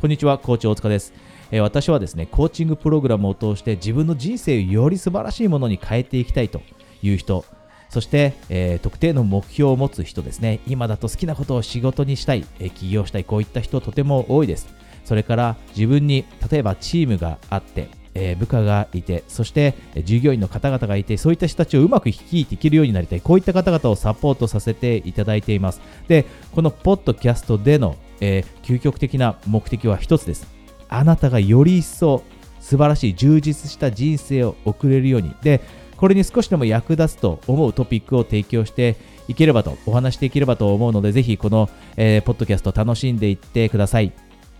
こんにちは、コーチ大塚です。え私はですね、コーチングプログラムを通して自分の人生をより素晴らしいものに変えていきたいという人、そして、えー特定の目標を持つ人ですね、今だと好きなことを仕事にしたい、え起業したい、こういった人とても多いです。それから自分に例えばチームがあって、えー部下がいて、そしてえ従業員の方々がいて、そういった人たちをうまく率いていけるようになりたい、こういった方々をサポートさせていただいています。で、このポッドキャストでの、えー究極的な目的は一つです。あなたがより一層素晴らしい充実した人生を送れるように。で、これに少しでも役立つと思うトピックを提供していければと、お話していければと思うので、ぜひこの、えーポッドキャスト楽しんでいってください。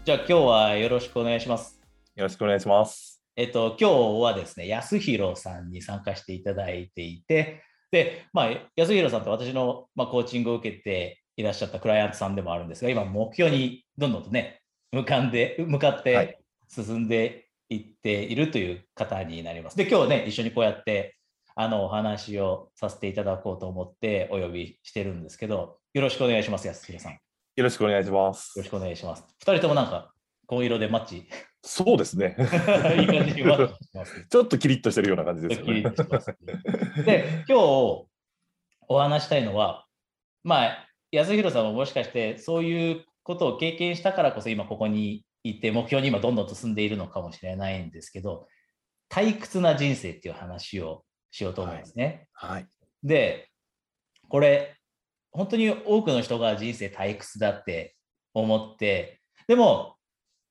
じゃあ今日はよろしくお願いします。よろしくお願いします。えっと、今日はですね、安弘さんに参加していただいていて、で、まあ、安弘さんって私の、まあ、コーチングを受けていらっしゃったクライアントさんでもあるんですが、今、目標にどんどんとね、向かんで、向かっはてい進んでいっているという方になります。で、今日ね、一緒にこうやって、あの、お話をさせていただこうと思ってお呼びしてるんですけど、よろしくお願いします、安弘さん。よよろしくお願いしますろし。くお願いします。二人ともなんか、紺色でマッチ、いいそうですね。感じにマッチしてます。ちょっとキリッとしてるような感じですよね。ねで、今日お話したいのは、まあ、安弘さんももしかしてそういうことを経験したからこそ今ここにいて、目標に今どんどんと進んでいるのかもしれないんですけど、退屈な人生っていう話をしようと思うんですね。はい。で、これ、本当に多くの人が人生退屈だって思って、でも、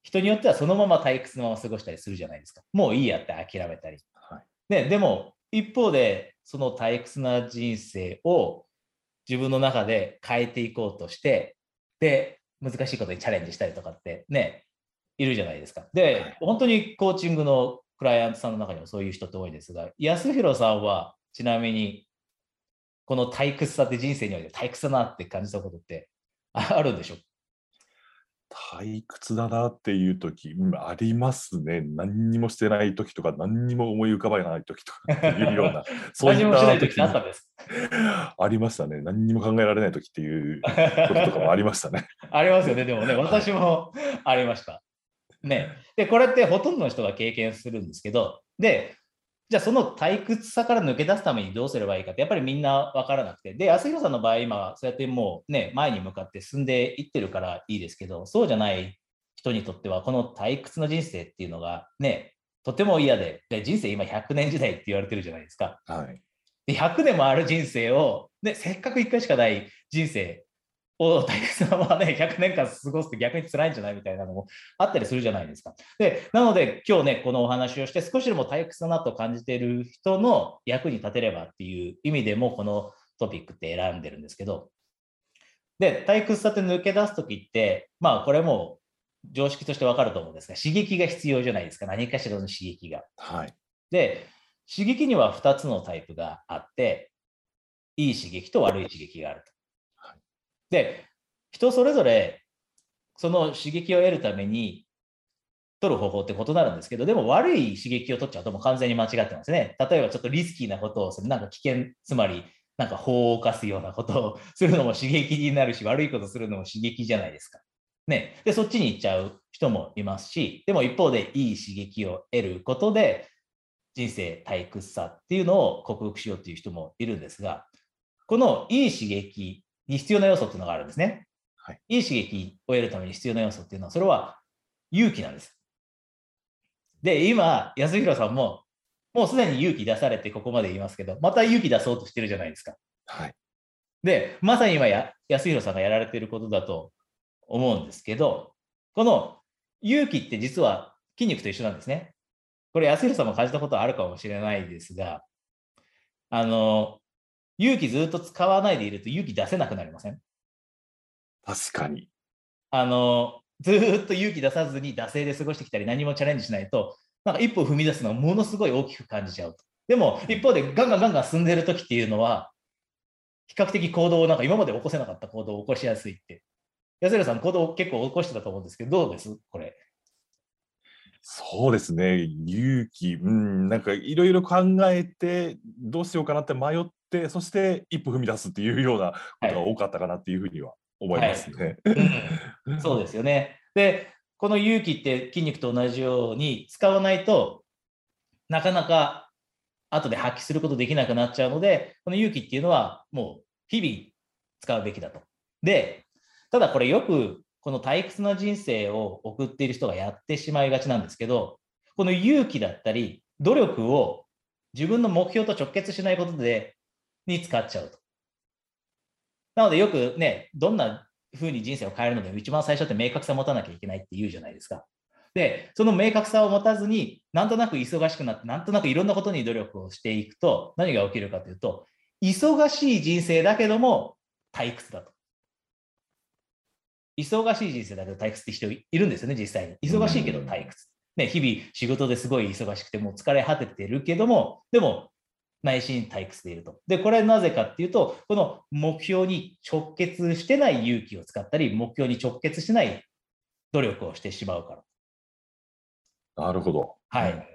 人によってはそのまま退屈のまま過ごしたりするじゃないですか。もういいやって諦めたり。はい。ね、でも、一方で、その退屈な人生を自分の中で変えていこうとして、で、難しいことにチャレンジしたりとかってね、いるじゃないですか。で、はい本当にコーチングのクライアントさんの中にもそういう人って多いですが、安弘さんはちなみに、この退屈さって人生において退屈だなって感じたことってああるんでしょう退屈だなっていう時、うんありますね。何にもしてない時とか、何にも思い浮かばない時とかっていうような、そうい何っもしない時った時てあったんです。ありましたね。何にも考えられない時っていうこととかもありましたね。ありますよね、でもね、私もありました。ね。で、これってほとんどの人が経験するんですけど、で、じゃあその退屈さから抜け出すためにどうすればいいかって、やっぱりみんな分からなくて、で、安弘さんの場合、今、そうやってもうね、前に向かって進んでいってるからいいですけど、そうじゃない人にとっては、この退屈な人生っていうのがね、とても嫌で、で人生今100年時代って言われてるじゃないですか。はい。で100年もある人生を、ね、せっかく1回しかない人生を大切なままね、100年間過ごすって逆に辛いんじゃないみたいなのもあったりするじゃないですか。で、なので今日ね、このお話をして少しでも退屈だなと感じている人の役に立てればっていう意味でもこのトピックって選んでるんですけど、で、退屈さって抜け出すときって、まあこれも常識としてわかると思うんですが、刺激が必要じゃないですか。何かしらの刺激が。はい。で、刺激には2つのタイプがあって、いい刺激と悪い刺激があるとはい。で、人それぞれその刺激を得るために取る方法って異なるんですけど、でも悪い刺激を取っちゃうともう完全に間違ってますね。例えばちょっとリスキーなことをする、なんか危険、つまりなんか法を犯すようなことを するのも刺激になるし、悪いことするのも刺激じゃないですか。ね、でそっちに行っちゃう人もいますし、でも一方でいい刺激を得ることで、人生退屈さっていうのを克服しようっていう人もいるんですが、このいい刺激に必要な要素っていうのがあるんですね。はい、いい刺激を得るために必要な要素っていうのは、それは勇気なんです。で、今、安弘さんも、もうすでに勇気出されてここまで言いますけど、また勇気出そうとしてるじゃないですか。はい。で、まさに今や、安弘さんがやられていることだと思うんですけど、この勇気って実は筋肉と一緒なんですね。これ、安弘さんも感じたことあるかもしれないですが、あの、勇気ずっと使わないでいると勇気出せなくなりません？確かに。あの、ずーっと勇気出さずに惰性で過ごしてきたり、何もチャレンジしないと、なんか一歩踏み出すのがものすごい大きく感じちゃうと。でも、一方でガンガンガンガン進んでる時っていうのは、比較的行動を、なんか今まで起こせなかった行動を起こしやすいって。安浦さん、行動を結構起こしてたと思うんですけど、どうです？これ。そうですね。勇気、うん、なんかいろいろ考えて、どうしようかなって迷って、そして一歩踏み出すっていうようなことが多かったかなっていうふうには思いますね。うん、そうですよね。で、この勇気って筋肉と同じように使わないとなかなか後で発揮することできなくなっちゃうので、この勇気っていうのはもう日々使うべきだと。で、ただこれよくこの退屈な人生を送っている人がやってしまいがちなんですけど、この勇気だったり努力を自分の目標と直結しないことでに使っちゃうと。なのでよくね、どんな風に人生を変えるのでも一番最初って明確さを持たなきゃいけないって言うじゃないですか。で、その明確さを持たずに、なんとなく忙しくなって、なんとなくいろんなことに努力をしていくと、何が起きるかというと、忙しい人生だけども退屈だと。忙しい人生だけど退屈って人いるんですよね、実際に。忙しいけど退屈。ね、日々仕事ですごい忙しくて、もう疲れ果ててるけども、でも内心退屈でいると。で、これはなぜかっていうと、この目標に直結してない勇気を使ったり、目標に直結しない努力をしてしまうから。なるほど。はい。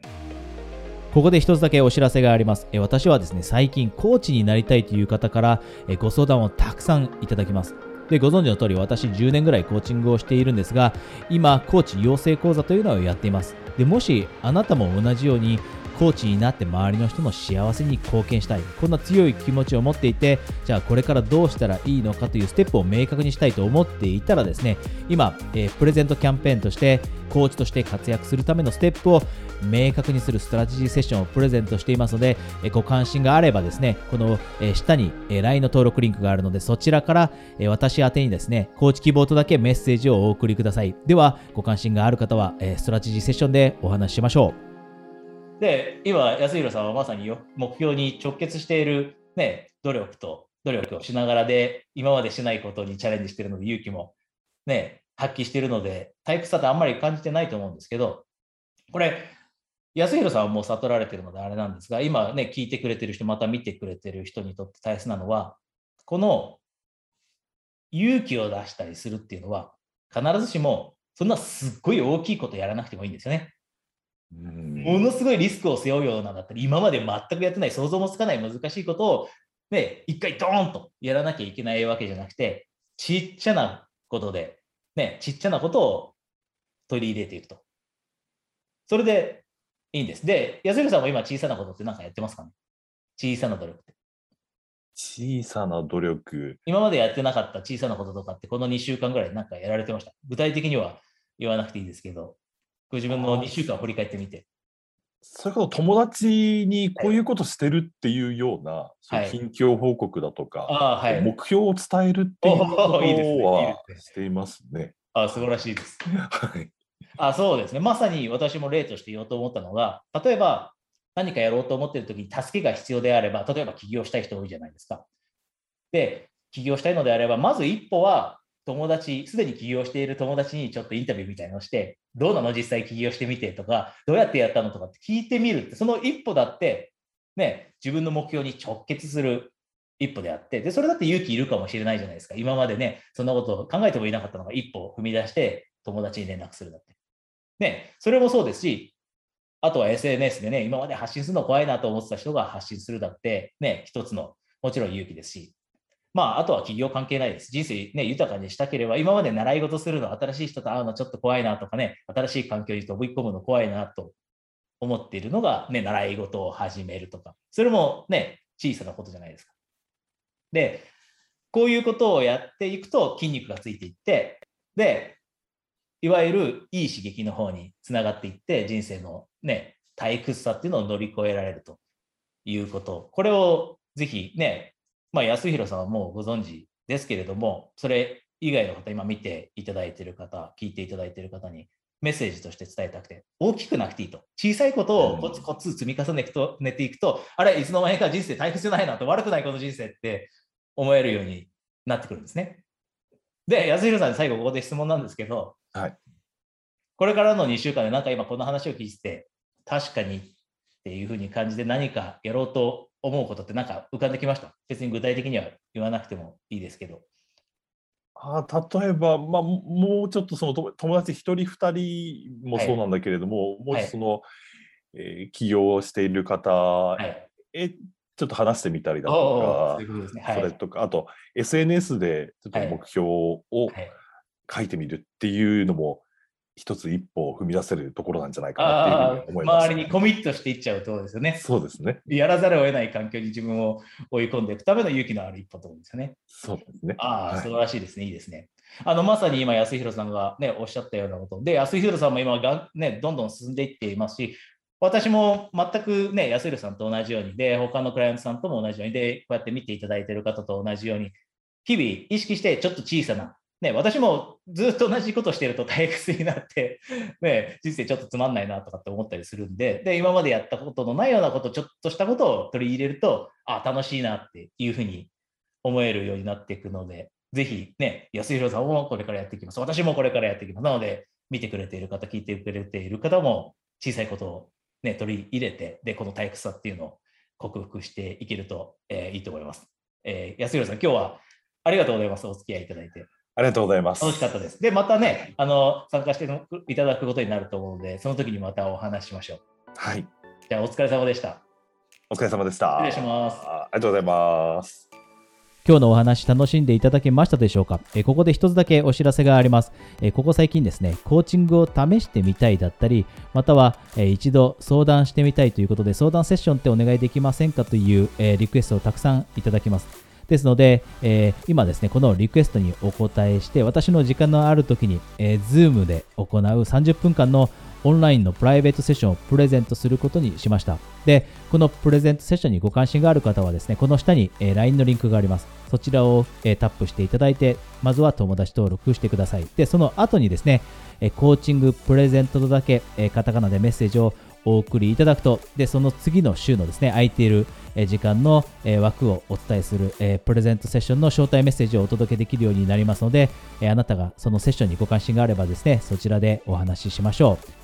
ここで一つだけお知らせがあります。私はですね、最近コーチになりたいという方からご相談をたくさんいただきます。で、ご存知の通り私10年ぐらいコーチングをしているんですが、今、コーチ養成講座というのをやっています。で、もしあなたも同じようにコーチになって周りの人の幸せに貢献したいこんな強い気持ちを持っていてじゃあこれからどうしたらいいのかというステップを明確にしたいと思っていたらですね今、えー、プレゼントキャンペーンとしてコーチとして活躍するためのステップを明確にするストラテジーセッションをプレゼントしていますので、えご関心があればですね、この、え下に、え LINE の登録リンクがあるので、そちらから、え私宛にですね、コーチ希望とだけメッセージをお送りください。では、ご関心がある方は、えストラテジーセッションでお話ししましょう。で、今、安弘さんはまさに目標に直結している、ね、努力と努力をしながらで、今までしないことにチャレンジしているので、勇気も、ね、発揮しているので、退屈さってあんまり感じてないと思うんですけど、これ、安弘さんはもう悟られてるのであれなんですが、今ね、聞いてくれてる人、また見てくれてる人にとって大切なのは、この勇気を出したりするっていうのは、必ずしもそんなすっごい大きいことやらなくてもいいんですよね。ものすごいリスクを背負うようなだったり、今まで全くやってない、想像もつかない難しいことを、ね、一回ドーンとやらなきゃいけないわけじゃなくて、ちっちゃなことで、ね、ちっちゃなことを取り入れていくと。それでいいんです。で、安弘さんも今小さなことって何かやってますかね？小さな努力って。小さな努力。今までやってなかった小さなこととかって、この2週間ぐらいなんかやられてました？具体的には言わなくていいですけど、ご自分の2週間振り返ってみて。それこそ友達にこういうことしてるっていうような、はい、近況報告だとか、はい、目標を伝えるっていうことはしていますね。あ素晴らしいです。はい、あそうですね。まさに私も例として言おうと思ったのが、例えば何かやろうと思っているときに助けが必要であれば、例えば起業したい人多いじゃないですか。で、起業したいのであれば、まず一歩は友達、すでに起業している友達にちょっとインタビューみたいのをして、どうなの？実際起業してみてとか、どうやってやったのとかって聞いてみるって、その一歩だって、ね、自分の目標に直結する一歩であって、で、それだって勇気いるかもしれないじゃないですか。今までね、そんなことを考えてもいなかったのが一歩を踏み出して友達に連絡するだって。ね、それもそうですし、あとは SNS でね、今まで発信するの怖いなと思ってた人が発信するだって、ね、一つのもちろん勇気ですし、まあ、あとは企業関係ないです。人生ね、豊かにしたければ、今まで習い事するの、新しい人と会うのちょっと怖いなとかね、新しい環境に飛び込むの怖いなと思っているのが、ね、習い事を始めるとか、それもね、小さなことじゃないですか。で、こういうことをやっていくと筋肉がついていって、で、いわゆるいい刺激の方につながっていって、人生のね、退屈さっていうのを乗り越えられるということ。これをぜひね、まあ、安弘さんはもうご存知ですけれども、それ以外の方、今見ていただいている方、聞いていただいている方にメッセージとして伝えたくて、大きくなくていいと。小さいことをコツコツ積み重ねていくと、あれ、いつの間にか人生大切じゃないなと、悪くないこの人生って思えるようになってくるんですね。で、安弘さんに最後ここで質問なんですけど、はい、これからの2週間でなんか今この話を聞いてて、確かにっていうふうに感じて何かやろうと思うことってなんか浮かんできました？別に具体的には言わなくてもいいですけど。あ例えば、まあ、もうちょっとその友達一人二人もそうなんだけれども、はい、もしその、はい、えー、起業をしている方、はい、えちょっと話してみたりだとか、それとか、あと SNS でちょっと目標を書いてみるっていうのも一つ一歩を踏み出せるところなんじゃないかなっていうふうに思います、周りにコミットしていっちゃうとですよね。そうですね。やらざるを得ない環境に自分を追い込んでいくための勇気のある一歩と思うんですよね。そうですね。ああ、素晴らしいですね。いいですね。あのまさに今、安弘さんが、ね、おっしゃったようなことで、安弘さんも今が、ね、どんどん進んでいっていますし、私も全くね、安弘さんと同じように、で、他のクライアントさんとも同じように、で、こうやって見ていただいている方と同じように、日々意識してちょっと小さなね、私もずっと同じことしてると退屈になって、ね、人生ちょっとつまんないなとかって思ったりするんでで、今までやったことのないようなこと、ちょっとしたことを取り入れると、あ楽しいなっていうふうに思えるようになっていくので、ぜひね、安弘さんもこれからやっていきます。私もこれからやっていきます。なので、見てくれている方、聞いてくれている方も、小さいことを、ね、取り入れて、で、この退屈さっていうのを克服していけると、えー、いいと思います。えー、安弘さん、今日はありがとうございます。お付き合いいただいて。ありがとうございます。楽しかったです。で、またね、あの、参加していただくことになると思うので、その時にまたお話ししましょう。はい。じゃあ、お疲れ様でした。お疲れ様でした。失礼します。ありがとうございます。今日のお話楽しんでいただけましたでしょうか、えここで一つだけお知らせがあります、えここ最近ですね、コーチングを試してみたいだったり、または、え一度相談してみたいということで、相談セッションってお願いできませんかという、えリクエストをたくさんいただきます。ですので、えー、今ですね、このリクエストにお答えして、私の時間のある時に、えー、Zoom で行う30分間のオンラインのプライベートセッションをプレゼントすることにしました。で、このプレゼントセッションにご関心がある方はですね、この下に、えー、LINE のリンクがあります。そちらを、えー、タップしていただいて、まずは友達登録してください。で、その後にですね、えー、コーチングプレゼントとだけ、え、カタカナでメッセージをお送りいただくと、で、その次の週のですね、空いている時間の枠をお伝えするプレゼントセッションの招待メッセージをお届けできるようになりますので、あなたがそのセッションにご関心があればですね、そちらでお話ししましょう。